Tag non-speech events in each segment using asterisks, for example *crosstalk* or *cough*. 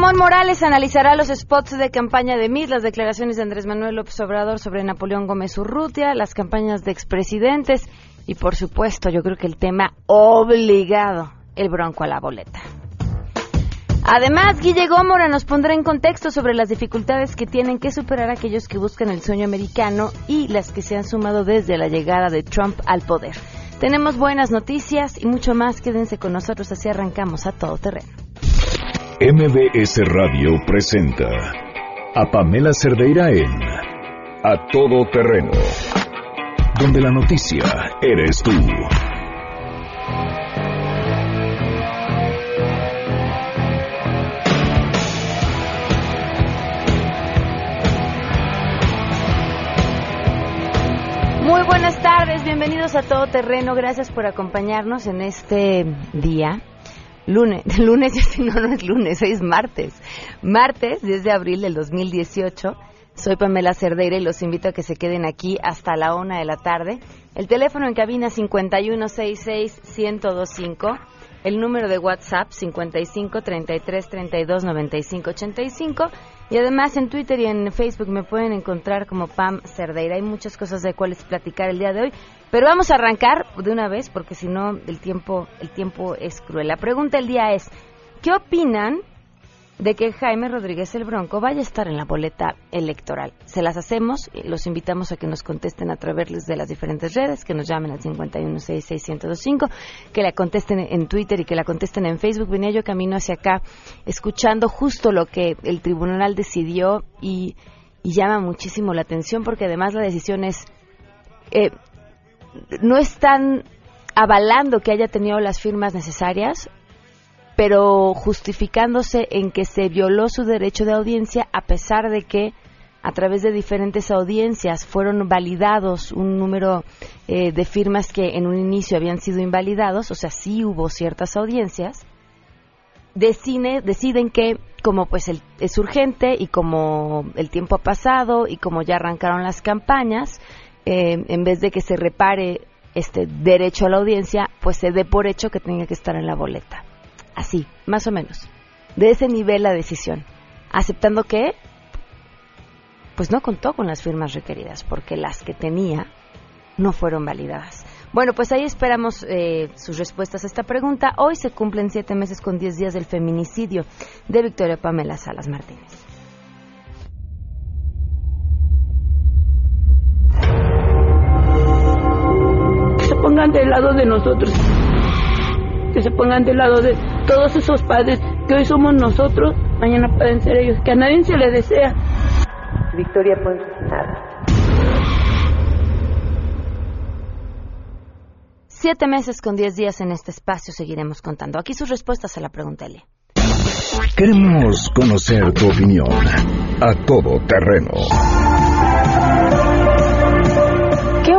Ramón Morales analizará los spots de campaña de MIS, las declaraciones de Andrés Manuel López Obrador sobre Napoleón Gómez Urrutia, las campañas de expresidentes y, por supuesto, yo creo que el tema obligado, el bronco a la boleta. Además, Guille Gómora nos pondrá en contexto sobre las dificultades que tienen que superar aquellos que buscan el sueño americano y las que se han sumado desde la llegada de Trump al poder. Tenemos buenas noticias y mucho más. Quédense con nosotros, así arrancamos a todo terreno. MBS Radio presenta a Pamela Cerdeira en A Todo Terreno, donde la noticia eres tú. Muy buenas tardes, bienvenidos a Todo Terreno. Gracias por acompañarnos en este día lunes, *laughs* lunes, no, no es lunes, es martes. Martes, 10 de abril del 2018. Soy Pamela Cerdeira y los invito a que se queden aquí hasta la una de la tarde. El teléfono en cabina 5166-1025. El número de WhatsApp 55 33 32 95 85. Y además en Twitter y en Facebook me pueden encontrar como Pam Cerdeira. Hay muchas cosas de cuales platicar el día de hoy. Pero vamos a arrancar de una vez porque si no el tiempo, el tiempo es cruel. La pregunta del día es, ¿qué opinan de que Jaime Rodríguez el Bronco vaya a estar en la boleta electoral. Se las hacemos, los invitamos a que nos contesten a través de las diferentes redes, que nos llamen al 5166125, que la contesten en Twitter y que la contesten en Facebook. Venía yo camino hacia acá escuchando justo lo que el tribunal decidió y, llama muchísimo la atención porque además la decisión es... Eh, no están avalando que haya tenido las firmas necesarias, pero justificándose en que se violó su derecho de audiencia a pesar de que a través de diferentes audiencias fueron validados un número eh, de firmas que en un inicio habían sido invalidados, o sea, sí hubo ciertas audiencias, deciden que como pues es urgente y como el tiempo ha pasado y como ya arrancaron las campañas, eh, en vez de que se repare este derecho a la audiencia, pues se dé por hecho que tenga que estar en la boleta. Así, más o menos. De ese nivel la decisión. Aceptando que, pues no contó con las firmas requeridas, porque las que tenía no fueron validadas. Bueno, pues ahí esperamos eh, sus respuestas a esta pregunta. Hoy se cumplen siete meses con diez días del feminicidio de Victoria Pamela Salas Martínez. Se pongan del lado de nosotros que se pongan del lado de todos esos padres que hoy somos nosotros, mañana pueden ser ellos, que a nadie se le desea. Victoria Ponce nada. Siete meses con diez días en este espacio seguiremos contando. Aquí sus respuestas a la pregunta, L. Queremos conocer tu opinión a todo terreno ¿Qué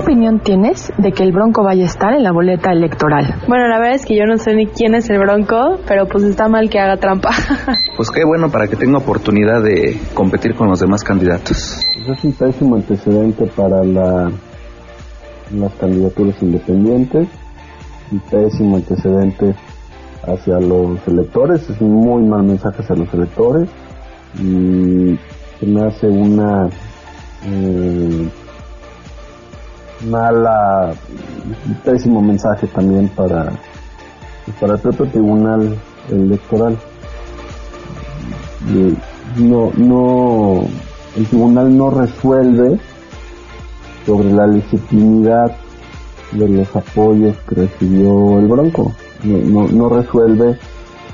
opinión tienes de que el Bronco vaya a estar en la boleta electoral? Bueno, la verdad es que yo no sé ni quién es el Bronco, pero pues está mal que haga trampa. *laughs* pues qué bueno para que tenga oportunidad de competir con los demás candidatos. Pues es un pésimo antecedente para la, las candidaturas independientes, un pésimo antecedente hacia los electores, es un muy mal mensaje hacia los electores y se me hace una eh, mala, pésimo mensaje también para, para el propio tribunal electoral. No, no, el tribunal no resuelve sobre la legitimidad de los apoyos que recibió el Bronco. No, no, resuelve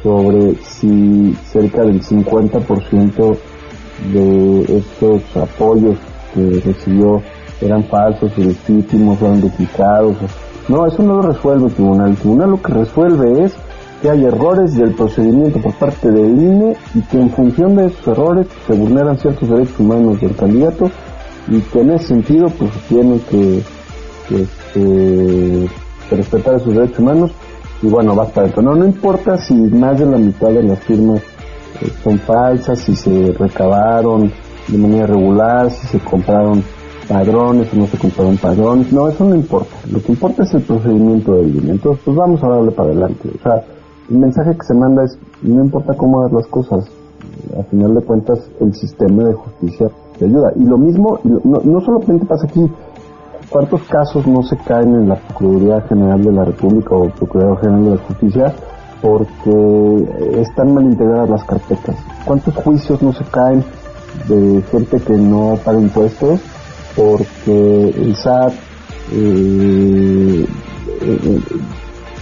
sobre si cerca del 50% de estos apoyos que recibió eran falsos, ilegítimos, eran duplicados. No, eso no lo resuelve el tribunal. El tribunal lo que resuelve es que hay errores del procedimiento por parte del INE y que en función de esos errores se vulneran ciertos derechos humanos del candidato y que en ese sentido pues tiene que, este, respetar esos derechos humanos y bueno, basta de No, no importa si más de la mitad de las firmas eh, son falsas, si se recabaron de manera regular, si se compraron padrones o no se compraron padrones, no, eso no importa. Lo que importa es el procedimiento del INE. Entonces, pues vamos a darle para adelante. O sea, el mensaje que se manda es, no importa cómo hagas las cosas, a final de cuentas el sistema de justicia te ayuda. Y lo mismo, no, no solamente pasa aquí, ¿cuántos casos no se caen en la Procuraduría General de la República o Procurador General de la Justicia porque están mal integradas las carpetas? ¿Cuántos juicios no se caen de gente que no paga impuestos porque el SAT eh, eh,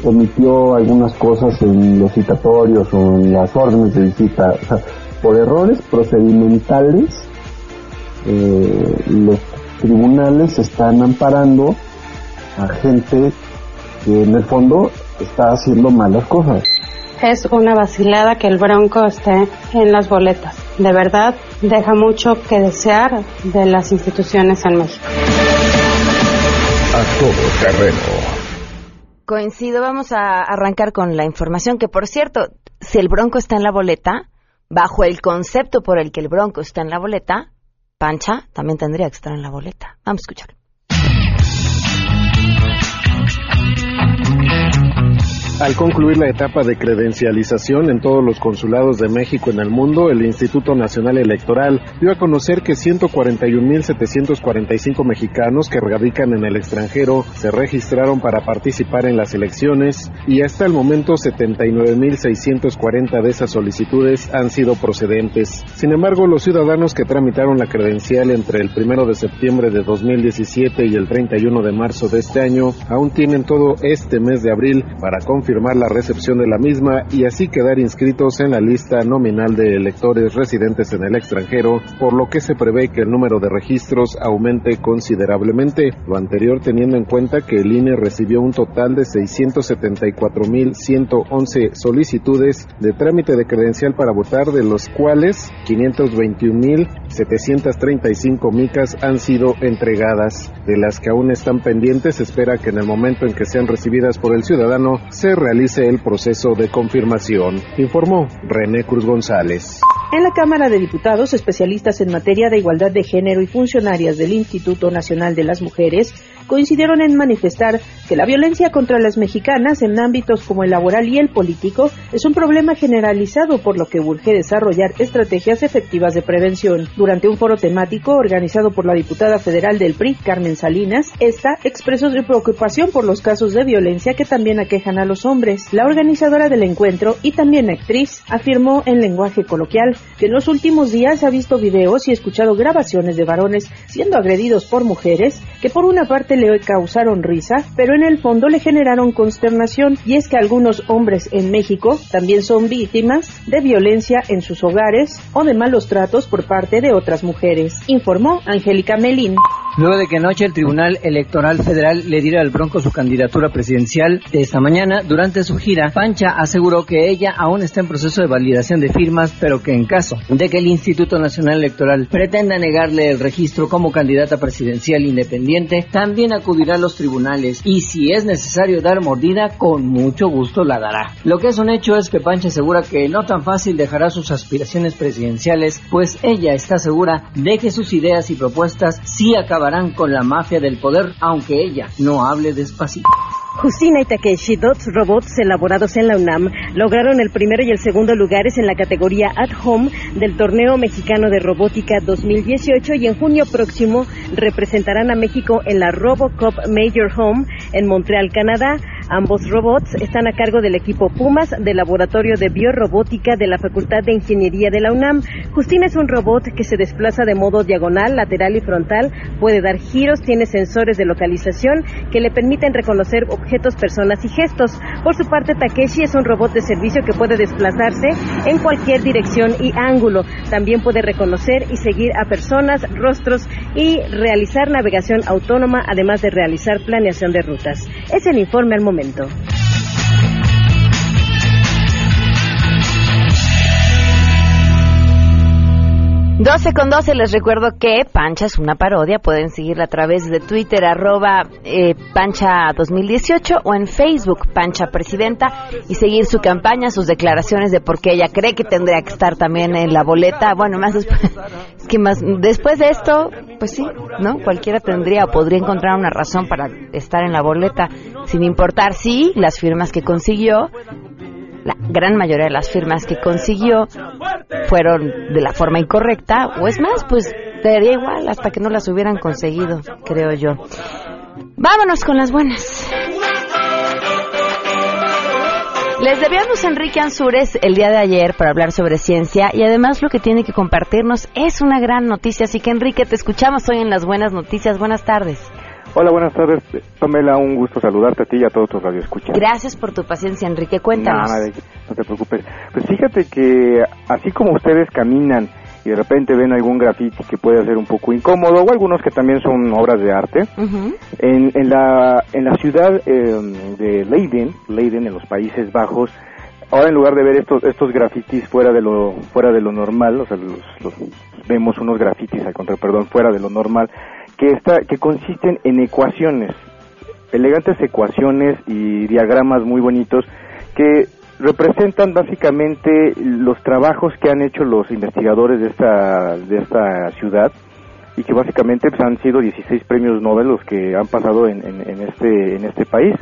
omitió algunas cosas en los citatorios o en las órdenes de visita. Por errores procedimentales, eh, los tribunales están amparando a gente que en el fondo está haciendo malas cosas. Es una vacilada que el Bronco esté en las boletas. De verdad, deja mucho que desear de las instituciones en México. A todo terreno. Coincido, vamos a arrancar con la información que, por cierto, si el Bronco está en la boleta, bajo el concepto por el que el Bronco está en la boleta, Pancha también tendría que estar en la boleta. Vamos a escuchar. Al concluir la etapa de credencialización en todos los consulados de México en el mundo, el Instituto Nacional Electoral dio a conocer que 141.745 mexicanos que radican en el extranjero se registraron para participar en las elecciones y hasta el momento 79.640 de esas solicitudes han sido procedentes. Sin embargo, los ciudadanos que tramitaron la credencial entre el 1 de septiembre de 2017 y el 31 de marzo de este año aún tienen todo este mes de abril para confirmar confirmar la recepción de la misma y así quedar inscritos en la lista nominal de electores residentes en el extranjero, por lo que se prevé que el número de registros aumente considerablemente, lo anterior teniendo en cuenta que el INE recibió un total de 674.111 solicitudes de trámite de credencial para votar, de los cuales 521.735 micas han sido entregadas. De las que aún están pendientes, se espera que en el momento en que sean recibidas por el ciudadano se realice el proceso de confirmación, informó René Cruz González. En la Cámara de Diputados, especialistas en materia de igualdad de género y funcionarias del Instituto Nacional de las Mujeres coincidieron en manifestar que la violencia contra las mexicanas en ámbitos como el laboral y el político es un problema generalizado por lo que urge desarrollar estrategias efectivas de prevención. Durante un foro temático organizado por la diputada federal del PRI, Carmen Salinas, esta expresó su preocupación por los casos de violencia que también aquejan a los hombres. La organizadora del encuentro y también actriz afirmó en lenguaje coloquial que en los últimos días ha visto videos y escuchado grabaciones de varones siendo agredidos por mujeres que por una parte le causaron risa, pero en el fondo le generaron consternación y es que algunos hombres en México también son víctimas de violencia en sus hogares o de malos tratos por parte de otras mujeres, informó Angélica Melín. Luego de que anoche el Tribunal Electoral Federal le diera al Bronco su candidatura presidencial de esta mañana, durante su gira, Pancha aseguró que ella aún está en proceso de validación de firmas, pero que en caso de que el Instituto Nacional Electoral pretenda negarle el registro como candidata presidencial independiente, también acudirá a los tribunales y si es necesario dar mordida, con mucho gusto la dará. Lo que es un hecho es que Pancha asegura que no tan fácil dejará sus aspiraciones presidenciales, pues ella está segura de que sus ideas y propuestas sí acabarán con la mafia del poder, aunque ella no hable despacito. Justina y Takeshi, dos robots elaborados en la UNAM, lograron el primero y el segundo lugares en la categoría At Home del Torneo Mexicano de Robótica 2018 y en junio próximo representarán a México en la RoboCop Major Home en Montreal, Canadá. Ambos robots están a cargo del equipo Pumas del Laboratorio de Biorrobótica de la Facultad de Ingeniería de la UNAM. Justina es un robot que se desplaza de modo diagonal, lateral y frontal, puede dar giros, tiene sensores de localización que le permiten reconocer objetos, personas y gestos. Por su parte, Takeshi es un robot de servicio que puede desplazarse en cualquier dirección y ángulo. También puede reconocer y seguir a personas, rostros y realizar navegación autónoma, además de realizar planeación de rutas. Es el informe al momento momento. 12 con 12, les recuerdo que Pancha es una parodia, pueden seguirla a través de Twitter, arroba eh, Pancha 2018 o en Facebook, Pancha Presidenta, y seguir su campaña, sus declaraciones de por qué ella cree que tendría que estar también en la boleta. Bueno, más después, *laughs* que más, después de esto, pues sí, ¿no? Cualquiera tendría o podría encontrar una razón para estar en la boleta, sin importar si las firmas que consiguió, la gran mayoría de las firmas que consiguió fueron de la forma incorrecta, o es más, pues te daría igual hasta que no las hubieran conseguido, creo yo. Vámonos con las buenas. Les debíamos a Enrique Ansures el día de ayer para hablar sobre ciencia y además lo que tiene que compartirnos es una gran noticia. Así que Enrique, te escuchamos hoy en las buenas noticias. Buenas tardes. Hola, buenas tardes. Pamela, un gusto saludarte a ti y a todos tus radioescuchas. Gracias por tu paciencia, Enrique. Cuéntanos. Nada, no te preocupes. Pues fíjate que así como ustedes caminan y de repente ven algún grafiti que puede ser un poco incómodo o algunos que también son obras de arte. en, en, la, en la ciudad eh, de Leiden, Leiden en los Países Bajos, ahora en lugar de ver estos estos grafitis fuera de lo fuera de lo normal, o sea, los, vemos unos grafitis al contrario, perdón, fuera de lo normal, que está que consisten en ecuaciones, elegantes ecuaciones y diagramas muy bonitos que representan básicamente los trabajos que han hecho los investigadores de esta, de esta ciudad y que básicamente pues, han sido 16 premios Nobel los que han pasado en, en, este, en este país.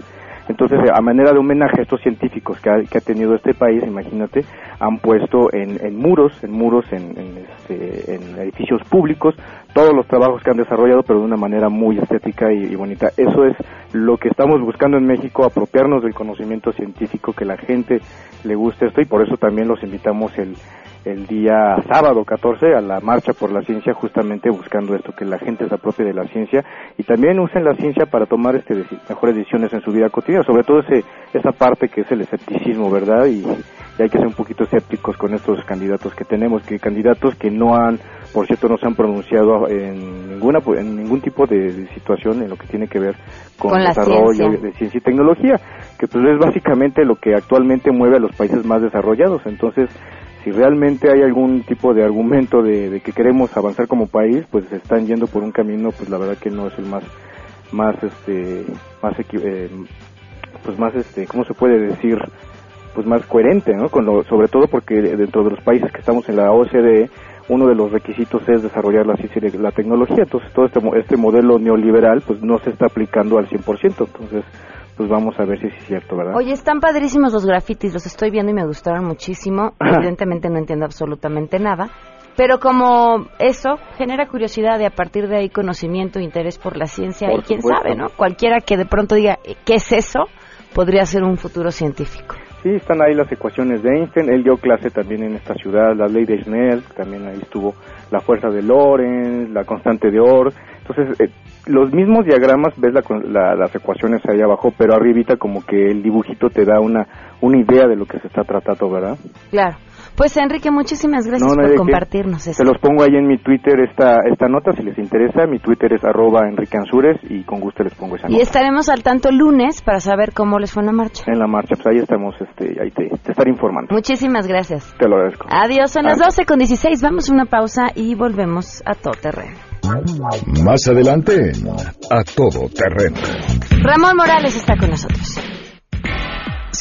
Entonces, a manera de homenaje estos científicos que ha, que ha tenido este país, imagínate, han puesto en, en muros, en muros, en, este, en, edificios públicos, todos los trabajos que han desarrollado, pero de una manera muy estética y, bonita. Eso es lo que estamos buscando en México, apropiarnos del conocimiento científico, que la gente le guste esto y por eso también los invitamos el, el día sábado 14 a la marcha por la ciencia justamente buscando esto que la gente se apropie de la ciencia y también usen la ciencia para tomar este mejores decisiones en su vida cotidiana sobre todo ese esa parte que es el escepticismo verdad y, hay que ser un poquito escépticos con estos candidatos que tenemos que candidatos que no han por cierto no se han pronunciado en ninguna en ningún tipo de, situación en lo que tiene que ver con, el desarrollo de ciencia y tecnología que pues es básicamente lo que actualmente mueve a los países más desarrollados entonces si realmente hay algún tipo de argumento de, que queremos avanzar como país, pues se están yendo por un camino, pues la verdad que no es el más, más, este, más, eh, pues más, este, ¿cómo se puede decir? Pues más coherente, ¿no? Con lo, sobre todo porque dentro de los países que estamos en la OCDE, uno de los requisitos es desarrollar la ciencia y la tecnología. Entonces, todo este, este modelo neoliberal, pues no se está aplicando al 100%. Entonces, pues vamos a ver si es cierto, ¿verdad? Oye, están padrísimos los grafitis, los estoy viendo y me gustaron muchísimo. Evidentemente no entiendo absolutamente nada, pero como eso genera curiosidad y a partir de ahí conocimiento interés por la ciencia y quién sabe, ¿no? Cualquiera que de pronto diga, ¿qué es eso? Podría ser un futuro científico. Sí, están ahí las ecuaciones de Einstein. Él dio clase también en esta ciudad, la ley de Snell, también ahí estuvo la fuerza de Lorentz, la constante de Orr. Entonces, eh, los mismos diagramas, ves las ecuaciones ahí abajo, pero arribita como que el dibujito te da una, una idea de lo que se está tratando, ¿verdad? Claro. Pues Enrique, muchísimas gracias por compartirnos eso. Se los pongo ahí en mi Twitter esta esta nota si les interesa. Mi Twitter es arroba Enrique Ansures y con gusto les pongo esa nota. Y estaremos al tanto lunes para saber cómo les fue en la marcha. En la marcha, pues ahí estamos, este, ahí te, te estaré informando. Muchísimas gracias. Te lo agradezco. Adiós, son las 12 con 16. Vamos a una pausa y volvemos a todo terreno. Más adelante, a todo terreno. Ramón Morales está con nosotros.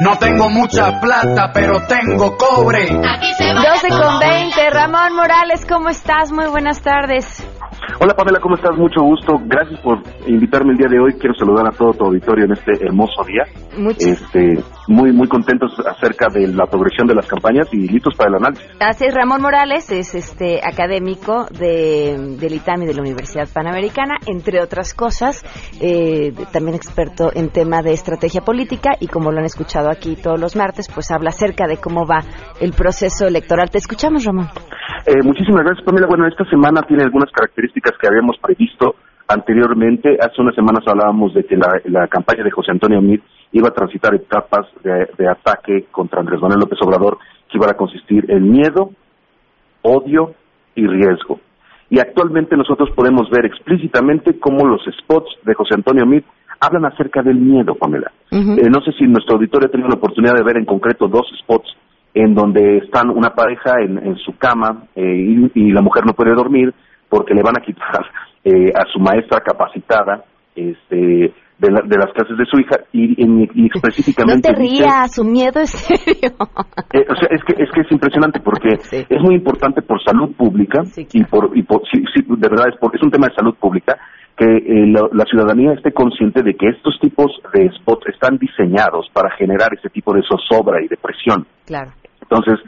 No tengo mucha plata, pero tengo cobre. Aquí se 12 con 20. Ramón Morales, ¿cómo estás? Muy buenas tardes. Hola Pamela, ¿cómo estás? Mucho gusto. Gracias por invitarme el día de hoy. Quiero saludar a todo tu auditorio en este hermoso día. Este, muy muy contentos acerca de la progresión de las campañas y listos para el análisis. Así es, Ramón Morales es este académico de, del ITAMI de la Universidad Panamericana, entre otras cosas, eh, también experto en tema de estrategia política y como lo han escuchado aquí todos los martes, pues habla acerca de cómo va el proceso electoral. Te escuchamos, Ramón. Eh, muchísimas gracias, Pamela. Bueno, esta semana tiene algunas características que habíamos previsto anteriormente. Hace unas semanas hablábamos de que la, campaña de José Antonio Meade iba a transitar etapas de, ataque contra Andrés Manuel López Obrador que iban a consistir en miedo, odio y riesgo. Y actualmente nosotros podemos ver explícitamente cómo los spots de José Antonio Meade hablan acerca del miedo, Pamela. Eh, no sé si nuestro auditorio ha tenido la oportunidad de ver en concreto dos spots en donde están una pareja en, su cama eh, y, la mujer no puede dormir, porque le van a quitar *laughs* eh, a su maestra capacitada este de, las clases de su hija y, específicamente *laughs* no te rías su miedo es serio. *laughs* Eh, o sea es que es que es impresionante porque es muy importante por salud pública y por y por sí, sí, de verdad es porque es un tema de salud pública que eh, la, ciudadanía esté consciente de que estos tipos de spots están diseñados para generar ese tipo de zozobra y depresión. Claro. Entonces,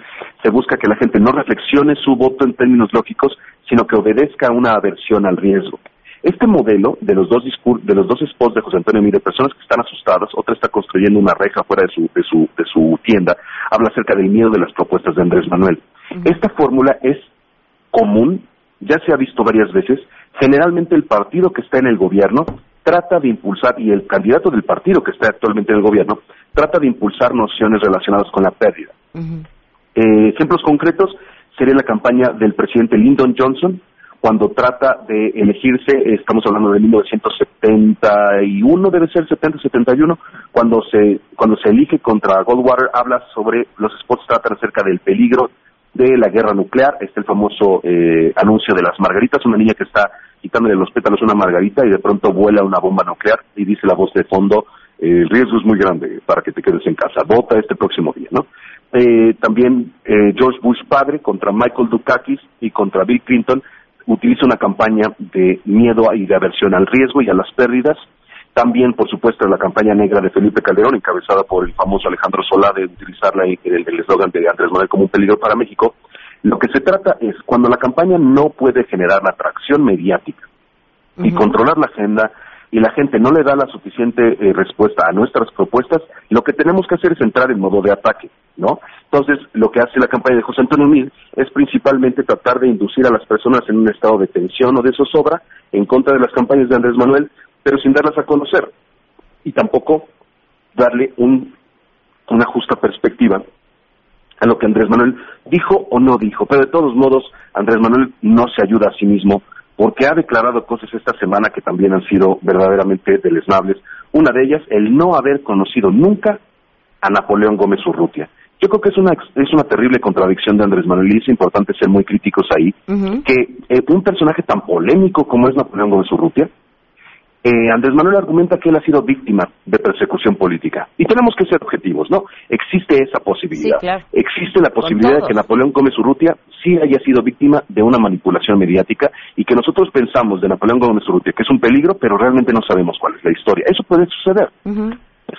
se busca que la gente no reflexione su voto en términos lógicos, sino que obedezca a una aversión al riesgo. Este modelo de los dos de los dos spots de José Antonio Mire, personas que están asustadas, otra está construyendo una reja fuera de su, de su, de su tienda, habla acerca del miedo de las propuestas de Andrés Manuel. Esta fórmula es común, ya se ha visto varias veces, generalmente el partido que está en el gobierno trata de impulsar, y el candidato del partido que está actualmente en el gobierno, trata de impulsar nociones relacionadas con la pérdida. Eh, ejemplos concretos sería la campaña del presidente Lyndon Johnson, cuando trata de elegirse, estamos hablando de 1971, debe ser 70-71, cuando se, cuando se elige contra Goldwater, habla sobre, los spots tratan acerca del peligro de la guerra nuclear, está el famoso eh, anuncio de las margaritas, una niña que está quitándole los pétalos una margarita y de pronto vuela una bomba nuclear y dice la voz de fondo, el riesgo es muy grande para que te quedes en casa, vota este próximo día, ¿no? Eh, también eh, George Bush padre contra Michael Dukakis y contra Bill Clinton utiliza una campaña de miedo y de aversión al riesgo y a las pérdidas. También, por supuesto, la campaña negra de Felipe Calderón, encabezada por el famoso Alejandro Solá, de utilizar el eslogan de Andrés Manuel como un peligro para México. Lo que se trata es, cuando la campaña no puede generar la atracción mediática y controlar la agenda, y la gente no le da la suficiente eh, respuesta a nuestras propuestas, lo que tenemos que hacer es entrar en modo de ataque, ¿no? Entonces, lo que hace la campaña de José Antonio Mil es principalmente tratar de inducir a las personas en un estado de tensión o de zozobra en contra de las campañas de Andrés Manuel, pero sin darlas a conocer. Y tampoco darle un, una justa perspectiva a lo que Andrés Manuel dijo o no dijo. Pero de todos modos, Andrés Manuel no se ayuda a sí mismo porque ha declarado cosas esta semana que también han sido verdaderamente deleznables. Una de ellas, el no haber conocido nunca a Napoleón Gómez Urrutia. Yo creo que es una, es una terrible contradicción de Andrés Manuel y es importante ser muy críticos ahí, que eh, un personaje tan polémico como es Napoleón Gómez Urrutia, eh, Andrés Manuel argumenta que él ha sido víctima de persecución política. Y tenemos que ser objetivos, ¿no? Existe esa posibilidad. Existe la posibilidad de que Napoleón Gómez Urrutia sí haya sido víctima de una manipulación mediática y que nosotros pensamos de Napoleón Gómez Urrutia que es un peligro, pero realmente no sabemos cuál es la historia. Eso puede suceder.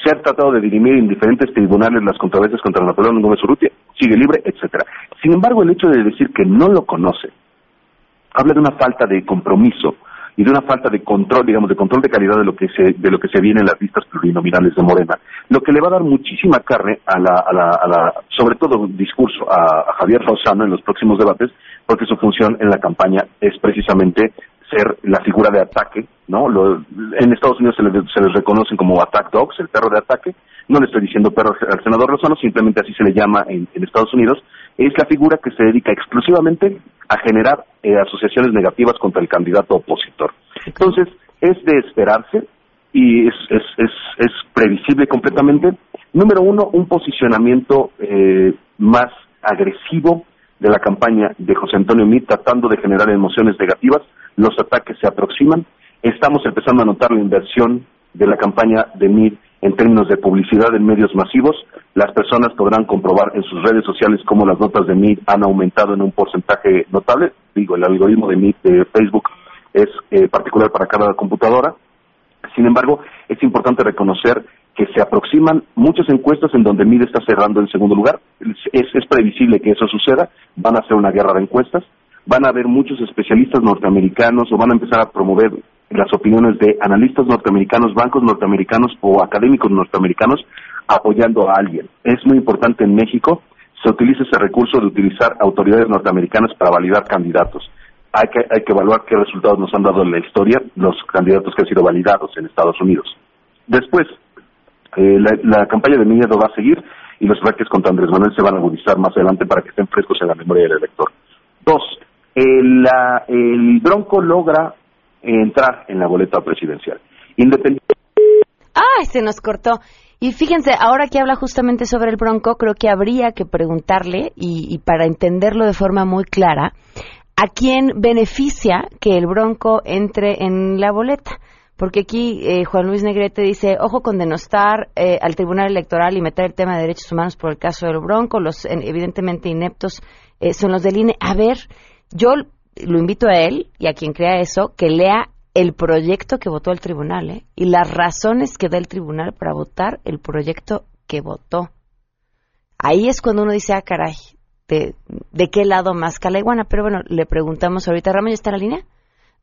Se ha tratado de dirimir en diferentes tribunales las controversias contra Napoleón Gómez Urrutia, sigue libre, etcétera. Sin embargo, el hecho de decir que no lo conoce habla de una falta de compromiso y de una falta de control, digamos, de control de calidad de lo que se, de lo que se viene en las listas plurinominales de Morena, lo que le va a dar muchísima carne a la, a la, a la sobre todo discurso a, Javier Rosano en los próximos debates, porque su función en la campaña es precisamente ser la figura de ataque, ¿no? en Estados Unidos se les, se les reconocen como attack dogs, el perro de ataque. No le estoy diciendo perro al senador Rosano, simplemente así se le llama en, en Estados Unidos. Es la figura que se dedica exclusivamente a generar eh, asociaciones negativas contra el candidato opositor. Entonces, es de esperarse y es, es, es, es previsible completamente. Número uno, un posicionamiento eh, más agresivo de la campaña de José Antonio Meade tratando de generar emociones negativas. Los ataques se aproximan. Estamos empezando a notar la inversión de la campaña de Meade en términos de publicidad en medios masivos. Las personas podrán comprobar en sus redes sociales cómo las notas de Meet han aumentado en un porcentaje notable. Digo, el algoritmo de Meet de Facebook es eh, particular para cada computadora. Sin embargo, es importante reconocer que se aproximan muchas encuestas en donde Meet está cerrando en segundo lugar. Es, es previsible que eso suceda. Van a hacer una guerra de encuestas. Van a haber muchos especialistas norteamericanos o van a empezar a promover las opiniones de analistas norteamericanos, bancos norteamericanos o académicos norteamericanos apoyando a alguien. Es muy importante en México, se utiliza ese recurso de utilizar autoridades norteamericanas para validar candidatos. Hay que, hay que evaluar qué resultados nos han dado en la historia los candidatos que han sido validados en Estados Unidos. Después, eh, la, campaña de miedo va a seguir y los ataques contra Andrés Manuel se van a agudizar más adelante para que estén frescos en la memoria del elector. Dos, el, el Bronco logra entrar en la boleta presidencial. Independiente. ¡Ay, se nos cortó! Y fíjense, ahora que habla justamente sobre el Bronco, creo que habría que preguntarle, y, para entenderlo de forma muy clara, ¿a quién beneficia que el Bronco entre en la boleta? Porque aquí eh, Juan Luis Negrete dice, ojo con denostar eh, al Tribunal Electoral y meter el tema de derechos humanos por el caso del Bronco, los evidentemente ineptos eh, son los del INE. A ver, yo lo invito a él y a quien crea eso, que lea el proyecto que votó el tribunal y las razones que da el tribunal para votar el proyecto que votó. Ahí es cuando uno dice, ah, caray, ¿de, de qué lado más calaiguana? Pero bueno, le preguntamos ahorita, Ramón, ¿ya está en la línea?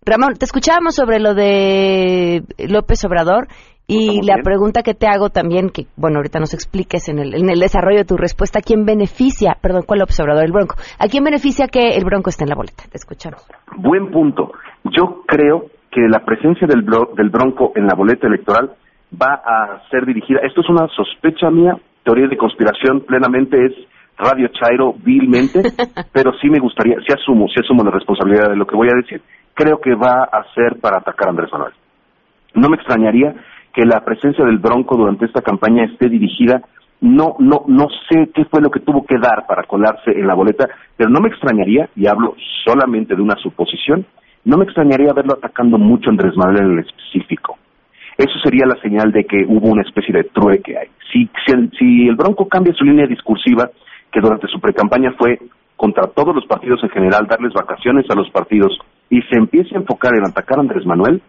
Ramón, te escuchábamos sobre lo de López Obrador y la pregunta que te hago también, que bueno, ahorita nos expliques en el, en el desarrollo de tu respuesta, ¿a quién beneficia, perdón, cuál López Obrador, el Bronco? ¿A quién beneficia que el Bronco esté en la boleta? Te escuchamos. Buen punto. Yo creo que la presencia del, del Bronco en la boleta electoral va a ser dirigida, esto es una sospecha mía, teoría de conspiración plenamente es Radio Chairo vilmente, *laughs* pero sí me gustaría, si asumo, si asumo la responsabilidad de lo que voy a decir, creo que va a ser para atacar a Andrés Manuel. No me extrañaría que la presencia del Bronco durante esta campaña esté dirigida no no no sé qué fue lo que tuvo que dar para colarse en la boleta, pero no me extrañaría y hablo solamente de una suposición, no me extrañaría verlo atacando mucho a Andrés Manuel en el específico. Eso sería la señal de que hubo una especie de trueque ahí. Si, si, el, si el Bronco cambia su línea discursiva, que durante su precampaña fue contra todos los partidos en general, darles vacaciones a los partidos y se empiece a enfocar en atacar a Andrés Manuel,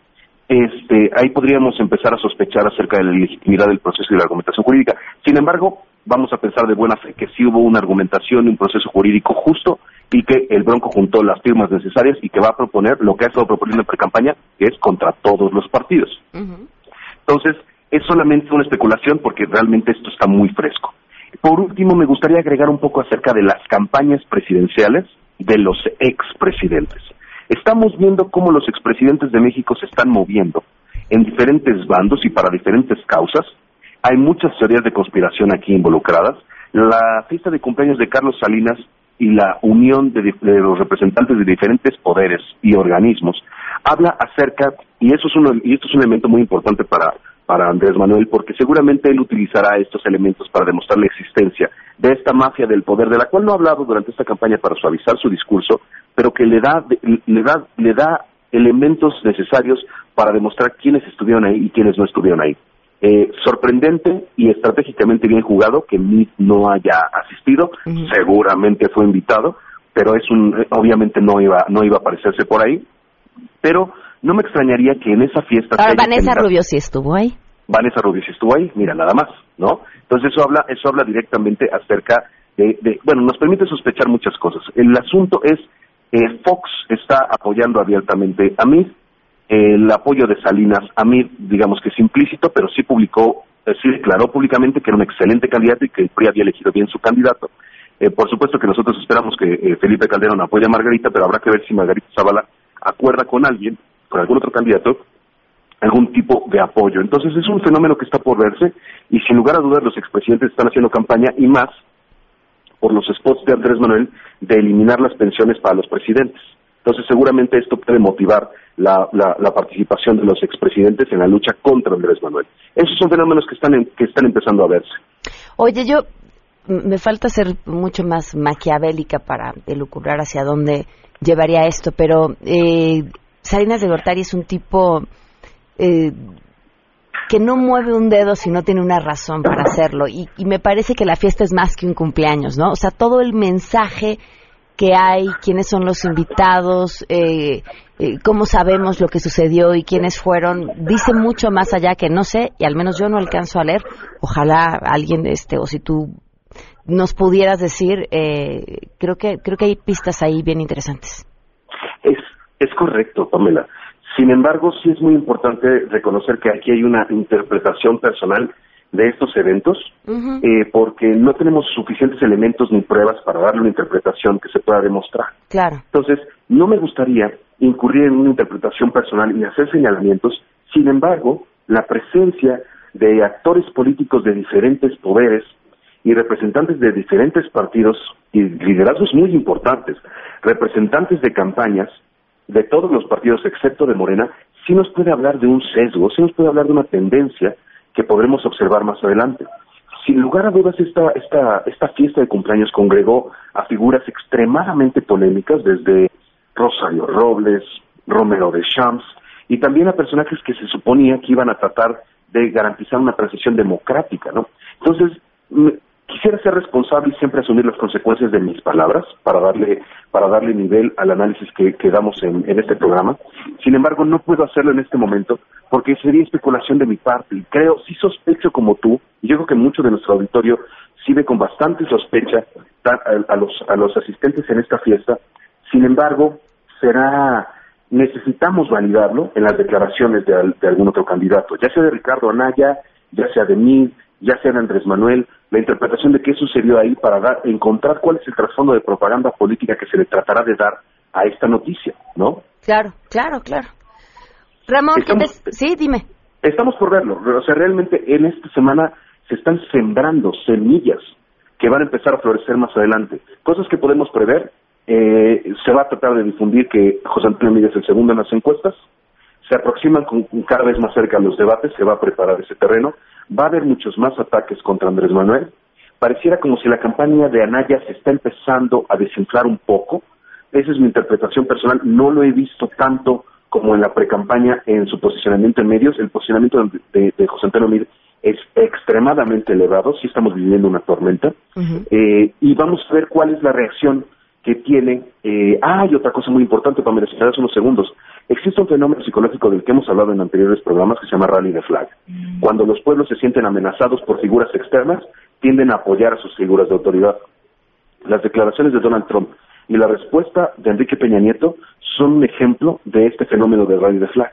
este, ahí podríamos empezar a sospechar acerca de la legitimidad del proceso y de la argumentación jurídica. Sin embargo, vamos a pensar de buena fe que sí hubo una argumentación y un proceso jurídico justo y que el Bronco juntó las firmas necesarias y que va a proponer lo que ha estado proponiendo en pre-campaña, que es contra todos los partidos. Entonces, es solamente una especulación porque realmente esto está muy fresco. Por último, me gustaría agregar un poco acerca de las campañas presidenciales de los expresidentes. Estamos viendo cómo los expresidentes de México se están moviendo en diferentes bandos y para diferentes causas. Hay muchas teorías de conspiración aquí involucradas. La fiesta de cumpleaños de Carlos Salinas y la unión de, los representantes de diferentes poderes y organismos habla acerca, y eso es un, y esto es un elemento muy importante para para Andrés Manuel, porque seguramente él utilizará estos elementos para demostrar la existencia de esta mafia del poder, de la cual no ha hablado durante esta campaña para suavizar su discurso, pero que le da, le da, le da elementos necesarios para demostrar quiénes estuvieron ahí y quiénes no estuvieron ahí. Eh, sorprendente y estratégicamente bien jugado que Meade no haya asistido, seguramente fue invitado, pero es un, obviamente no iba, no iba a aparecerse por ahí, pero no me extrañaría que en esa fiesta... Ahora, Vanessa Rubio sí estuvo ahí. Vanessa Rubio sí estuvo ahí, mira, nada más, ¿no? Entonces eso habla, eso habla directamente acerca de, bueno, nos permite sospechar muchas cosas. El asunto es, eh, Fox está apoyando abiertamente a mí, el apoyo de Salinas a mí, digamos que es implícito, pero sí publicó, eh, sí declaró públicamente que era un excelente candidato y que el PRI había elegido bien su candidato. Eh, por supuesto que nosotros esperamos que Felipe Calderón apoye a Margarita, pero habrá que ver si Margarita Zavala acuerda con alguien con algún otro candidato algún tipo de apoyo. Entonces es un fenómeno que está por verse y sin lugar a dudas los expresidentes están haciendo campaña y más por los spots de Andrés Manuel de eliminar las pensiones para los presidentes. Entonces seguramente esto puede motivar la, la, participación de los expresidentes en la lucha contra Andrés Manuel. Esos son fenómenos que están, que están empezando a verse. Oye, yo me falta ser mucho más maquiavélica para elucubrar hacia dónde llevaría esto, pero eh, Salinas de Gortari es un tipo eh, que no mueve un dedo si no tiene una razón para hacerlo. Y, me parece que la fiesta es más que un cumpleaños, ¿no? O sea, todo el mensaje que hay, quiénes son los invitados, eh, eh, cómo sabemos lo que sucedió y quiénes fueron, dice mucho más allá que no sé, y al menos yo no alcanzo a leer. Ojalá alguien, este, o si tú nos pudieras decir, creo que creo que hay pistas ahí bien interesantes. Es correcto, Pamela. Sin embargo, sí es muy importante reconocer que aquí hay una interpretación personal de estos eventos, eh, porque no tenemos suficientes elementos ni pruebas para darle una interpretación que se pueda demostrar. Claro. Entonces, no me gustaría incurrir en una interpretación personal y hacer señalamientos. Sin embargo, la presencia de actores políticos de diferentes poderes y representantes de diferentes partidos y liderazgos muy importantes, representantes de campañas, de todos los partidos excepto de Morena, sí nos puede hablar de un sesgo, sí nos puede hablar de una tendencia que podremos observar más adelante. Sin lugar a dudas, esta, esta, esta fiesta de cumpleaños congregó a figuras extremadamente polémicas, desde Rosario Robles, Romero de Champs, y también a personajes que se suponía que iban a tratar de garantizar una transición democrática, ¿no? Entonces, quisiera ser responsable y siempre asumir las consecuencias de mis palabras para darle para darle nivel al análisis que, damos en, este programa. Sin embargo, no puedo hacerlo en este momento porque sería especulación de mi parte y creo, sí sospecho como tú, y yo creo que mucho de nuestro auditorio sí ve con bastante sospecha a, a los, a los asistentes en esta fiesta. Sin embargo, será necesitamos validarlo en las declaraciones de, de algún otro candidato, ya sea de Ricardo Anaya, ya sea de mí, ya sea de Andrés Manuel, la interpretación de qué sucedió ahí para dar, encontrar cuál es el trasfondo de propaganda política que se le tratará de dar a esta noticia, ¿no? Claro, claro, claro. Ramón, sí, dime. Estamos por verlo. O sea, realmente en esta semana se están sembrando semillas que van a empezar a florecer más adelante. Cosas que podemos prever. Eh, se va a tratar de difundir que José Antonio Miguel es el segundo en las encuestas. Se aproximan con, cada vez más cerca a los debates. Se va a preparar ese terreno va a haber muchos más ataques contra Andrés Manuel. Pareciera como si la campaña de Anaya se está empezando a desinflar un poco. Esa es mi interpretación personal. No lo he visto tanto como en la precampaña en su posicionamiento en medios. El posicionamiento de, José Antonio Mir es extremadamente elevado. Sí estamos viviendo una tormenta. eh, y vamos a ver cuál es la reacción que tiene. Eh, ah, y otra cosa muy importante para mencionar hace unos segundos. Existe un fenómeno psicológico del que hemos hablado en anteriores programas que se llama rally de flag. Mm. Cuando los pueblos se sienten amenazados por figuras externas, tienden a apoyar a sus figuras de autoridad. Las declaraciones de Donald Trump y la respuesta de Enrique Peña Nieto son un ejemplo de este fenómeno de rally de flag.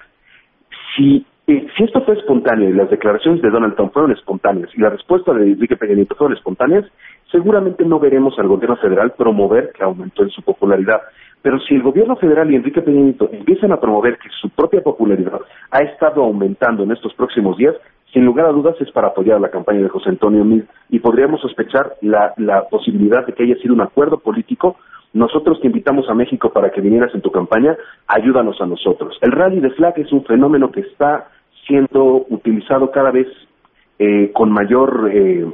Si, eh, si esto fue espontáneo y las declaraciones de Donald Trump fueron espontáneas y la respuesta de Enrique Peña Nieto fueron espontáneas, seguramente no veremos al gobierno federal promover que aumentó en su popularidad. Pero si el gobierno federal y Enrique Peña Nieto empiezan a promover que su propia popularidad ha estado aumentando en estos próximos días, sin lugar a dudas es para apoyar la campaña de José Antonio Mil y podríamos sospechar la, posibilidad de que haya sido un acuerdo político. Nosotros te invitamos a México para que vinieras en tu campaña, ayúdanos a nosotros. El rally de flag es un fenómeno que está siendo utilizado cada vez eh, con mayor eh,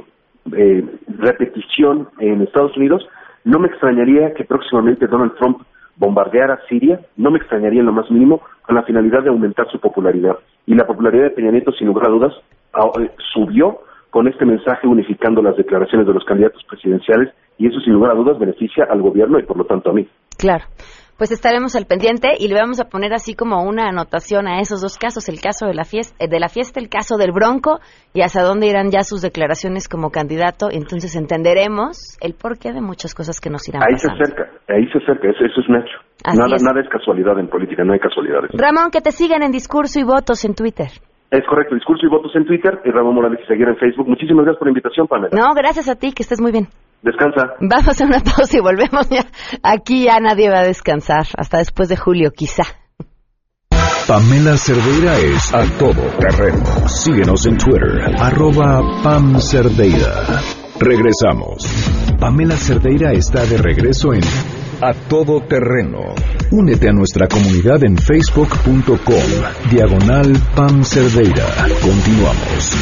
eh, repetición en Estados Unidos. No me extrañaría que próximamente Donald Trump bombardear a Siria, no me extrañaría en lo más mínimo, con la finalidad de aumentar su popularidad. Y la popularidad de Peña Nieto, sin lugar a dudas, subió con este mensaje unificando las declaraciones de los candidatos presidenciales y eso sin lugar a dudas beneficia al gobierno y por lo tanto a mí. Claro pues estaremos al pendiente y le vamos a poner así como una anotación a esos dos casos, el caso de la fiesta, de la fiesta, el caso del Bronco y hasta dónde irán ya sus declaraciones como candidato. Entonces entenderemos el porqué de muchas cosas que nos irán ahí se acerca, ahí se acerca, eso, es un hecho. nada, es. nada es casualidad en política, no hay casualidades. Ramón, que te sigan en discurso y votos en Twitter. Es correcto, discurso y votos en Twitter y Ramón Morales y seguir en Facebook. Muchísimas gracias por la invitación, Pamela. No, gracias a ti, que estés muy bien. Descansa. Vamos a una *laughs* pausa y volvemos ya. Aquí ya nadie va a descansar, hasta después de julio quizá. Pamela Cerdeira es a todo terreno. Síguenos en Twitter, arroba Pam Cerdeira. Regresamos. Pamela Cerdeira está de regreso en A Todo Terreno. Únete a nuestra comunidad en facebook.com, diagonal Pam Cerdeira. Continuamos.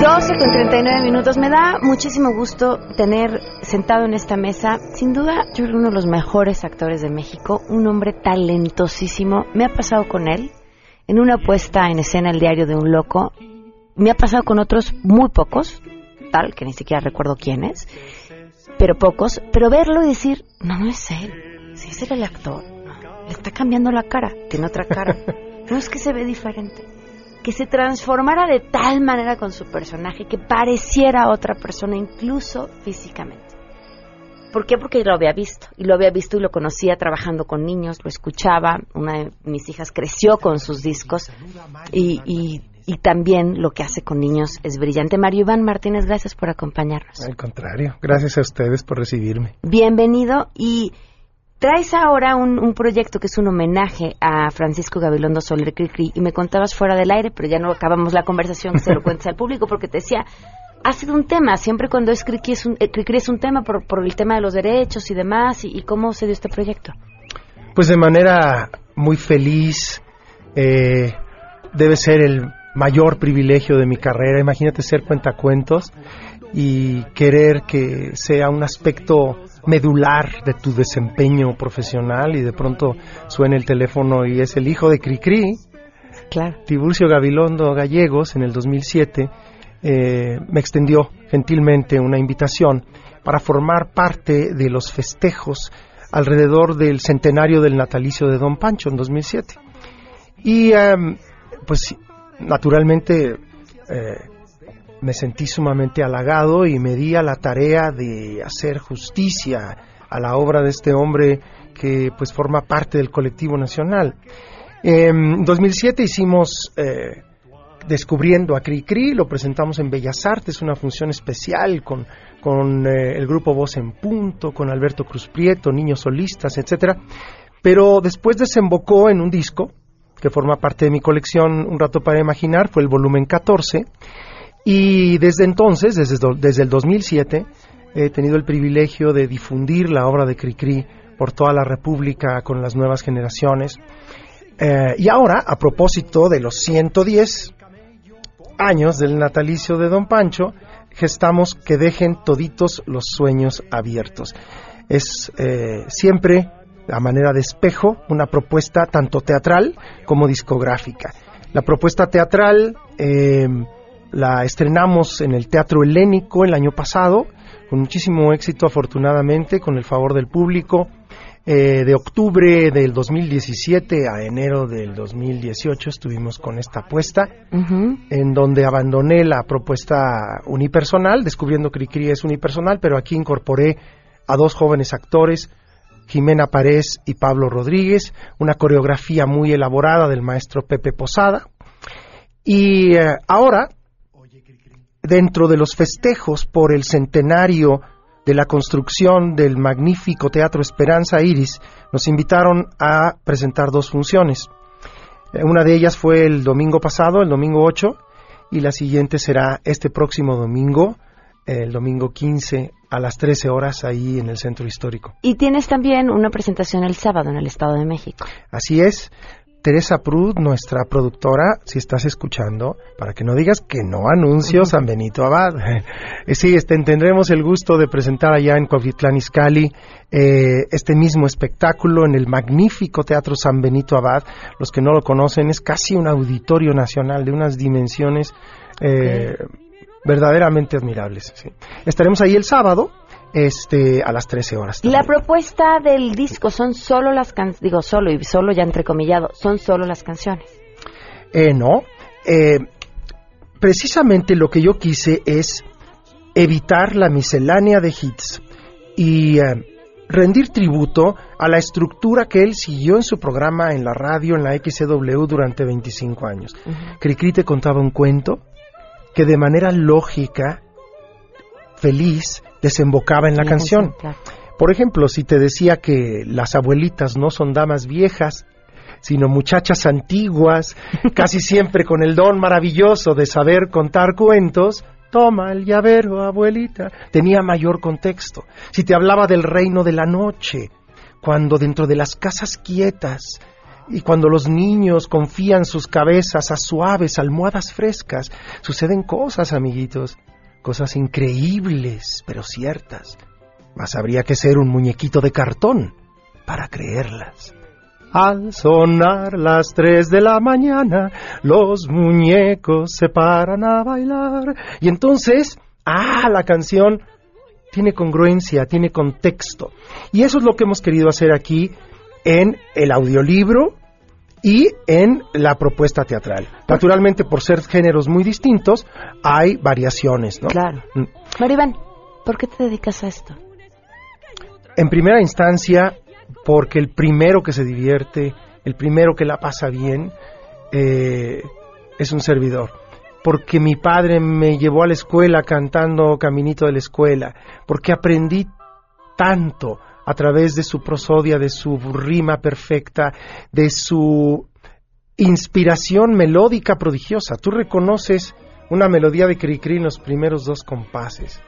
12 con 39 minutos. Me da muchísimo gusto tener sentado en esta mesa, sin duda, yo creo uno de los mejores actores de México, un hombre talentosísimo. Me ha pasado con él en una puesta en escena el diario de un loco. Me ha pasado con otros muy pocos, tal que ni siquiera recuerdo quién es, pero pocos. Pero verlo y decir, no, no es él, si es él el actor, le está cambiando la cara, tiene otra cara. *laughs* No es que se ve diferente que se transformara de tal manera con su personaje que pareciera otra persona, incluso físicamente. ¿Por qué? Porque lo había visto, y lo había visto y lo conocía trabajando con niños, lo escuchaba, una de mis hijas creció con sus discos, y, y, y también lo que hace con niños es brillante. Mario Iván Martínez, gracias por acompañarnos. Al contrario, gracias a ustedes por recibirme. Bienvenido, y Traes ahora un, proyecto que es un homenaje a Francisco Gabilondo Soler Cricri y me contabas fuera del aire, pero ya no acabamos la conversación que se lo cuentes al público porque te decía, ha sido un tema, siempre cuando es Cricri es un, eh, es un tema por, por, el tema de los derechos y demás, y, cómo se dio este proyecto. Pues de manera muy feliz, eh, debe ser el mayor privilegio de mi carrera, imagínate ser cuentacuentos y querer que sea un aspecto medular de tu desempeño profesional y de pronto suena el teléfono y es el hijo de Cricri, claro. Tiburcio Gabilondo Gallegos, en el 2007, eh, me extendió gentilmente una invitación para formar parte de los festejos alrededor del centenario del natalicio de Don Pancho en 2007. Y em, pues naturalmente eh, me sentí sumamente halagado y me di a la tarea de hacer justicia a la obra de este hombre que pues forma parte del colectivo nacional. En 2007 hicimos eh, Descubriendo a Cricri, lo presentamos en Bellas Artes, una función especial con, con eh, el grupo Voz en Punto, con Alberto Cruz Prieto, niños solistas, etcétera. Pero después desembocó en un disco que forma parte de mi colección Un rato para imaginar, fue el volumen 14 y desde entonces, desde, desde el 2007, he tenido el privilegio de difundir la obra de Cricri por toda la República con las nuevas generaciones. Eh, y ahora, a propósito de los 110 años del natalicio de Don Pancho, gestamos que dejen toditos los sueños abiertos. Es eh, siempre, a manera de espejo, una propuesta tanto teatral como discográfica. La propuesta teatral eh, la estrenamos en el Teatro Helénico el año pasado, con muchísimo éxito afortunadamente, con el favor del público. Eh, de octubre del 2017 a enero del 2018 estuvimos con esta apuesta, en donde abandoné la propuesta unipersonal, descubriendo que Cricri es unipersonal, pero aquí incorporé a dos jóvenes actores, Jimena Párez y Pablo Rodríguez, una coreografía muy elaborada del maestro Pepe Posada. Y eh, ahora dentro de los festejos por el centenario de la construcción del magnífico Teatro Esperanza Iris, nos invitaron a presentar dos funciones. Eh, una de ellas fue el domingo pasado, el domingo 8, y la siguiente será este próximo domingo, el domingo 15 a las 13 horas ahí en el centro histórico. Y tienes también una presentación el sábado en el Estado de México. Así es, Teresa Prud, nuestra productora, si estás escuchando, para que no digas que no anuncio San Benito Abad. *laughs* Eh, sí, este, tendremos el gusto de presentar allá en Cuautitlán Izcalli eh, este mismo espectáculo en el magnífico Teatro San Benito Abad. Los que no lo conocen, es casi un auditorio nacional de unas dimensiones eh, verdaderamente admirables. Estaremos ahí el sábado este a las 13 horas. La propuesta del disco son solo las canciones, digo solo y solo ya entrecomillado, son solo las canciones. Eh, no, eh, precisamente lo que yo quise es evitar la miscelánea de hits y eh, rendir tributo a la estructura que él siguió en su programa en la radio, en la XCW durante 25 años. Cricri te contaba un cuento que de manera lógica, feliz, desembocaba en la, canción. Por ejemplo, si te decía que las abuelitas no son damas viejas, sino muchachas antiguas, *laughs* casi siempre con el don maravilloso de saber contar cuentos, toma el llavero, abuelita, tenía mayor contexto. Si te hablaba del reino de la noche, cuando dentro de las casas quietas y cuando los niños confían sus cabezas a suaves almohadas frescas, suceden cosas, amiguitos cosas increíbles, pero ciertas. Mas habría que ser un muñequito de cartón para creerlas. Al sonar las tres de la mañana, los muñecos se paran a bailar. Y entonces, ah, la canción tiene congruencia, tiene contexto. Y eso es lo que hemos querido hacer aquí en el audiolibro y en la propuesta teatral. Naturalmente, por ser géneros muy distintos, hay variaciones, ¿no? Claro. Mm. Maribán, ¿por qué te dedicas a esto? En primera instancia, porque el primero que se divierte, el primero que la pasa bien, eh, es un servidor. Porque mi padre me llevó a la escuela cantando Caminito de la Escuela, porque aprendí tanto a través de su prosodia, de su rima perfecta, de su inspiración melódica prodigiosa. Tú reconoces una melodía de Cricri en los primeros dos compases.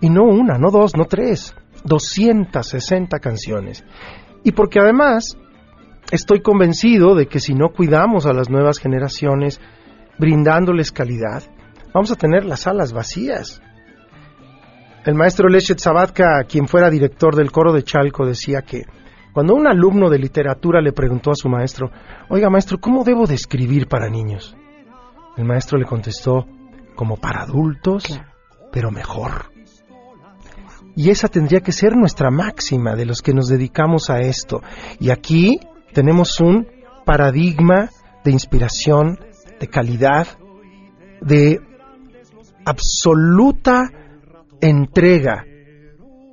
Y no una, no dos, no tres, 260 canciones. Y porque además estoy convencido de que si no cuidamos a las nuevas generaciones, brindándoles calidad, vamos a tener las salas vacías. El maestro Lechet Zabatka, quien fuera director del coro de Chalco, decía que cuando un alumno de literatura le preguntó a su maestro, oiga maestro, ¿cómo debo de escribir para niños? El maestro le contestó, como para adultos, pero mejor. Y esa tendría que ser nuestra máxima de los que nos dedicamos a esto. Y aquí tenemos un paradigma de inspiración, de calidad, de absoluta entrega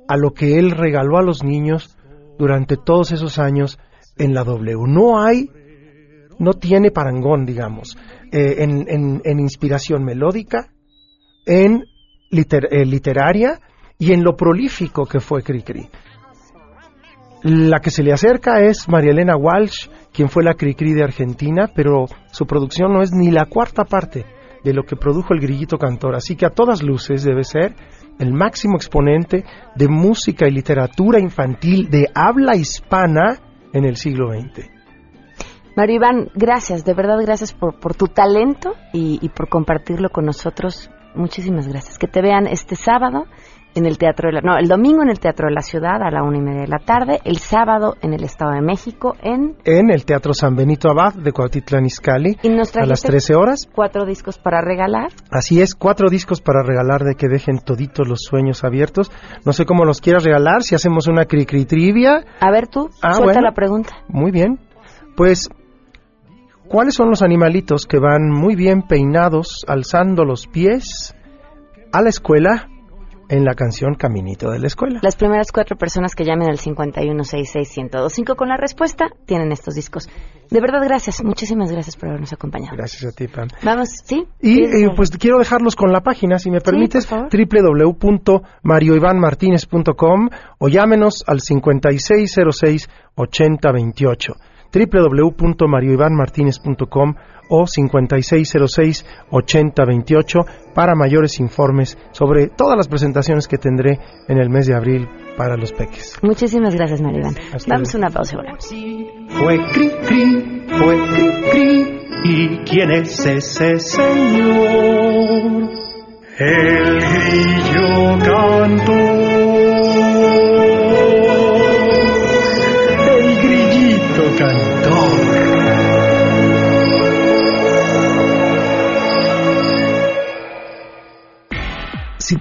a lo que él regaló a los niños durante todos esos años en la W. No hay, no tiene parangón, digamos, eh, en, inspiración melódica, en eh, literaria y en lo prolífico que fue Cricri. La que se le acerca es María Elena Walsh, quien fue la Cricri de Argentina, pero su producción no es ni la cuarta parte de lo que produjo el grillito cantor. Así que a todas luces debe ser el máximo exponente de música y literatura infantil de habla hispana en el siglo XX. Mario Iván, gracias, de verdad gracias por, por tu talento y, y por compartirlo con nosotros. Muchísimas gracias. Que te vean este sábado en el Teatro de la, no, el domingo en el Teatro de la Ciudad a la una y media de la tarde, el sábado en el Estado de México en... En el Teatro San Benito Abad de Cuautitlán Izcalli a las 13 horas. Cuatro discos para regalar. Así es, cuatro discos para regalar de que dejen toditos los sueños abiertos. No sé cómo los quieras regalar, si hacemos una cri-cri trivia. A ver tú, ah, suelta la pregunta. Muy bien. Pues ¿Cuáles son los animalitos que van muy bien peinados, alzando los pies a la escuela en la canción Caminito de la Escuela. Las primeras cuatro personas que llamen al 5166125 con la respuesta tienen estos discos. De verdad, gracias. Muchísimas gracias por habernos acompañado. Gracias a ti, Pam. Vamos, ¿sí? Y eh, pues quiero dejarlos con la página, si me permites, sí, www.marioivanmartinez.com o llámenos al 5606 8028 www.marioivanmartinez.com o 5606-8028 para mayores informes sobre todas las presentaciones que tendré en el mes de abril para los peques. Muchísimas gracias, Maribán. Vamos a una pausa ahora. Fue cri cri, fue cri cri, ¿y quién es ese señor? El grillo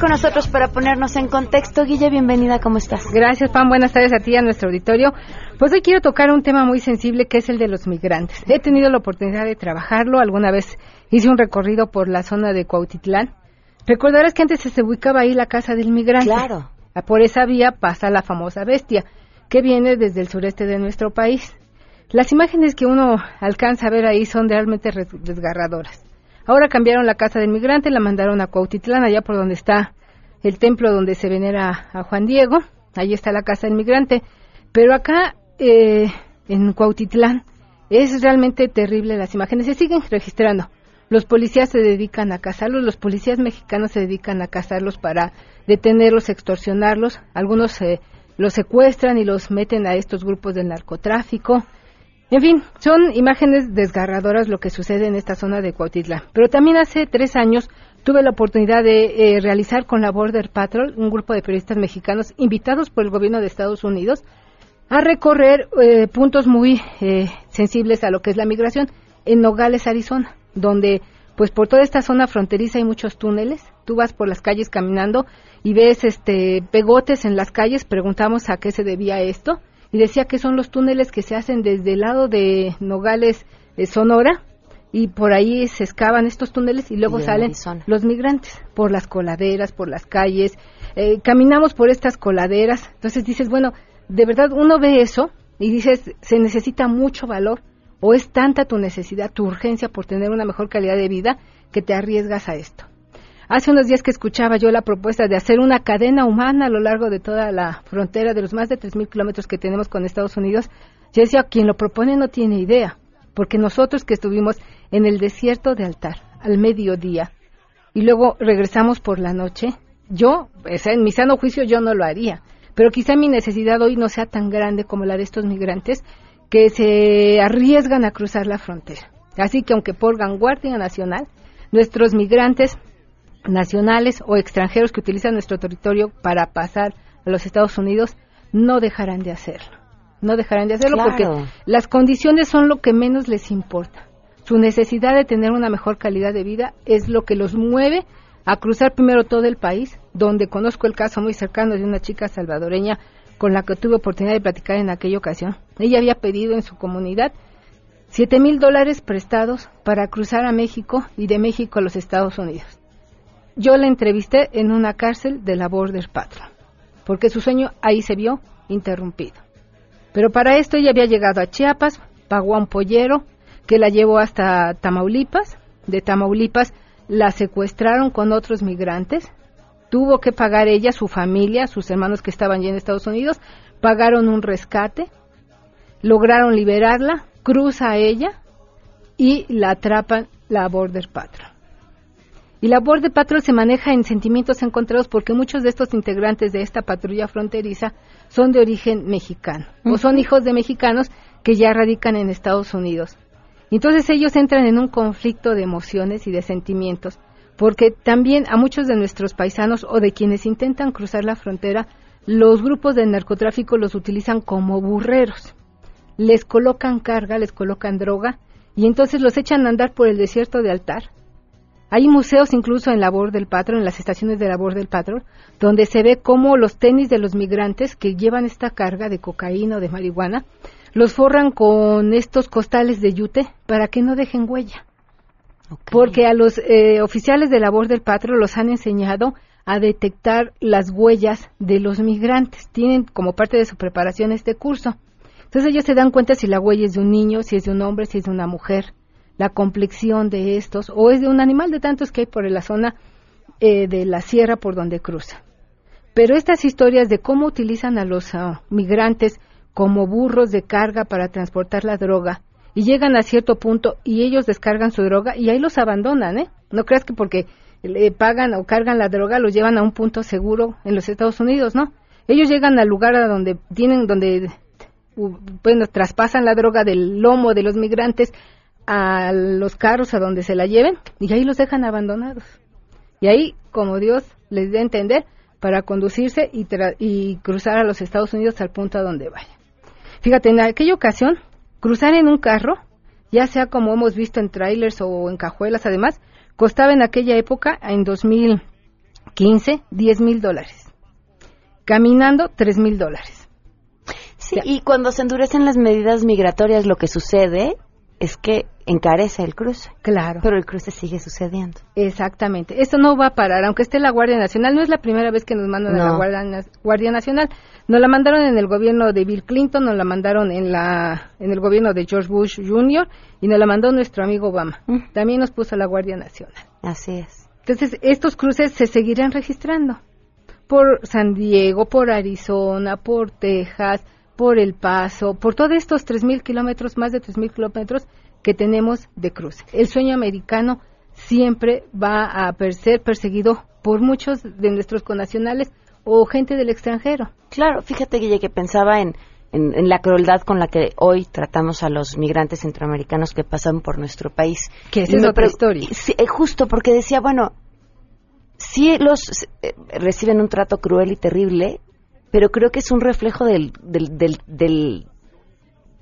con nosotros para ponernos en contexto. Guille, bienvenida, ¿cómo estás? Gracias, Pam. Buenas tardes a ti y a nuestro auditorio. Pues hoy quiero tocar un tema muy sensible que es el de los migrantes. He tenido la oportunidad de trabajarlo. Alguna vez hice un recorrido por la zona de Cuautitlán. Recordarás que antes se ubicaba ahí la casa del migrante. Claro. Por esa vía pasa la famosa bestia, que viene desde el sureste de nuestro país. Las imágenes que uno alcanza a ver ahí son realmente desgarradoras. Ahora cambiaron la casa del migrante, la mandaron a Cuautitlán, allá por donde está el templo donde se venera a Juan Diego. Ahí está la casa del migrante. Pero acá, eh, en Cuautitlán, es realmente terrible las imágenes. Se siguen registrando. Los policías se dedican a cazarlos, los policías mexicanos se dedican a cazarlos para detenerlos, extorsionarlos. Algunos eh, los secuestran y los meten a estos grupos del narcotráfico. En fin, son imágenes desgarradoras lo que sucede en esta zona de Cuautitlán. Pero también hace tres años tuve la oportunidad de eh, realizar con la Border Patrol, un grupo de periodistas mexicanos invitados por el gobierno de Estados Unidos, a recorrer eh, puntos muy eh, sensibles a lo que es la migración en Nogales, Arizona, donde pues por toda esta zona fronteriza hay muchos túneles. Tú vas por las calles caminando y ves este pegotes en las calles. Preguntamos a qué se debía esto y decía que son los túneles que se hacen desde el lado de Nogales, Sonora, y por ahí se excavan estos túneles y luego Y salen Arizona. los migrantes por las coladeras, por las calles, eh, caminamos por estas coladeras, entonces dices, bueno, de verdad uno ve eso y dices, se necesita mucho valor o es tanta tu necesidad, tu urgencia por tener una mejor calidad de vida que te arriesgas a esto. Hace unos días que escuchaba yo la propuesta de hacer una cadena humana a lo largo de toda la frontera de los más de 3.000 kilómetros que tenemos con Estados Unidos, yo decía, quien lo propone no tiene idea, porque nosotros que estuvimos en el desierto de altar al mediodía y luego regresamos por la noche, yo, en mi sano juicio yo no lo haría, pero quizá mi necesidad hoy no sea tan grande como la de estos migrantes que se arriesgan a cruzar la frontera. Así que aunque por Guardia Nacional, nuestros migrantes nacionales o extranjeros que utilizan nuestro territorio para pasar a los Estados Unidos no dejarán de hacerlo. No dejarán de hacerlo Claro. porque las condiciones son lo que menos les importa. Su necesidad de tener una mejor calidad de vida es lo que los mueve a cruzar primero todo el país, donde conozco el caso muy cercano de una chica salvadoreña con la que tuve oportunidad de platicar en aquella ocasión. Ella había pedido en su comunidad siete mil dólares prestados para cruzar a México y de México a los Estados Unidos. Yo la entrevisté en una cárcel de la Border Patrol, porque su sueño ahí se vio interrumpido. Pero para esto ella había llegado a Chiapas, pagó a un pollero que la llevó hasta Tamaulipas. De Tamaulipas la secuestraron con otros migrantes. Tuvo que pagar ella, su familia, sus hermanos que estaban ya en Estados Unidos, pagaron un rescate, lograron liberarla, cruza a ella y la atrapan la Border Patrol. Y la Border Patrol se maneja en sentimientos encontrados porque muchos de estos integrantes de esta patrulla fronteriza son de origen mexicano o son hijos de mexicanos que ya radican en Estados Unidos. Y Entonces ellos entran en un conflicto de emociones y de sentimientos porque también a muchos de nuestros paisanos o de quienes intentan cruzar la frontera, los grupos de narcotráfico los utilizan como burreros. Les colocan carga, les colocan droga y entonces los echan a andar por el desierto de altar hay museos incluso en labor del patrón, en las estaciones de labor del patrón, donde se ve cómo los tenis de los migrantes que llevan esta carga de cocaína o de marihuana, los forran con estos costales de yute para que no dejen huella. Porque a los eh, oficiales de labor del patrón los han enseñado a detectar las huellas de los migrantes. Tienen como parte de su preparación este curso. Entonces ellos se dan cuenta si la huella es de un niño, si es de un hombre, si es de una mujer la complexión de estos, o es de un animal de tantos que hay por la zona eh, de la sierra por donde cruza. Pero estas historias de cómo utilizan a los ah, migrantes como burros de carga para transportar la droga y llegan a cierto punto y ellos descargan su droga y ahí los abandonan, ¿eh? No creas que porque le pagan o cargan la droga los llevan a un punto seguro en los Estados Unidos, ¿no? Ellos llegan al lugar a donde tienen, donde bueno, traspasan la droga del lomo de los migrantes a los carros a donde se la lleven y ahí los dejan abandonados. Y ahí, como Dios les dé a entender, para conducirse y, y cruzar a los Estados Unidos al punto a donde vaya. Fíjate, en aquella ocasión, cruzar en un carro, ya sea como hemos visto en trailers o en cajuelas además, costaba en aquella época, en 2015, 10 mil dólares. Caminando, 3 mil dólares. Sí, y cuando se endurecen las medidas migratorias, lo que sucede es que encarece el cruce. Claro. Pero el cruce sigue sucediendo. Exactamente. Esto no va a parar, aunque esté la Guardia Nacional. No es la primera vez que nos mandan No. a la Guardia, Guardia Nacional. Nos la mandaron en el gobierno de Bill Clinton, nos la mandaron en, la, en el gobierno de George Bush Jr. y nos la mandó nuestro amigo Obama. También nos puso la Guardia Nacional. Así es. Entonces, estos cruces se seguirán registrando por San Diego, por Arizona, por Texas, por El Paso, por todos estos 3.000 kilómetros, más de 3.000 kilómetros que tenemos de cruce. El sueño americano siempre va a ser perseguido por muchos de nuestros connacionales o gente del extranjero. Claro, fíjate, Guille, que pensaba en, en, en la crueldad con la que hoy tratamos a los migrantes centroamericanos que pasan por nuestro país. Que esa es otra historia. Sí, eh, justo porque decía, bueno, sí los eh, reciben un trato cruel y terrible, pero creo que es un reflejo del, del, del, del-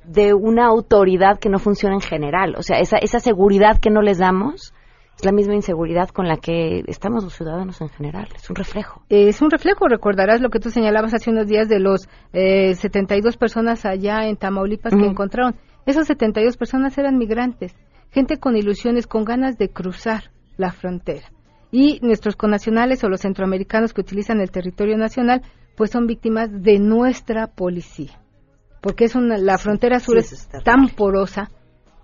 de una autoridad que no funciona en general. O sea, esa, esa seguridad que no les damos es la misma inseguridad con la que estamos los ciudadanos en general. Es un reflejo. Es un reflejo, recordarás lo que tú señalabas hace unos días de los eh, 72 personas allá en Tamaulipas que encontraron. Esas 72 personas eran migrantes gente con ilusiones, con ganas de cruzar la frontera. Y nuestros connacionales o los centroamericanos que utilizan el territorio nacional, pues son víctimas de nuestra policía. Porque es una, la frontera sur es tan porosa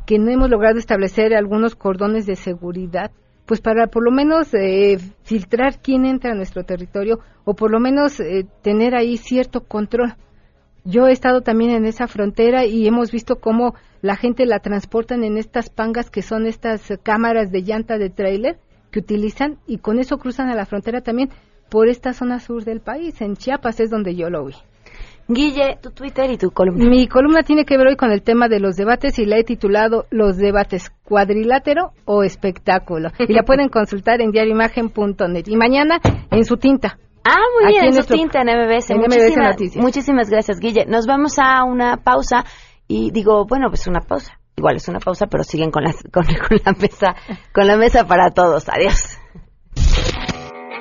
que no hemos logrado establecer algunos cordones de seguridad pues para por lo menos eh, filtrar quién entra a nuestro territorio o por lo menos eh, tener ahí cierto control. Yo he estado también en esa frontera y hemos visto cómo la gente la transportan en estas pangas que son estas cámaras de llanta de trailer que utilizan y con eso cruzan a la frontera también por esta zona sur del país. En Chiapas es donde yo lo vi. Guille, tu Twitter y tu columna. Mi columna tiene que ver hoy con el tema de los debates y la he titulado Los debates cuadrilátero o espectáculo. *laughs* Y la pueden consultar en diarioimagen.net. Y mañana en su tinta. Ah, muy bien, en, su tinta en MBS. En muchísimas gracias, Guille. Nos vamos a una pausa y digo, bueno, pues una pausa. Igual es una pausa, pero siguen con *laughs* la, con la mesa, con la mesa para todos. Adiós.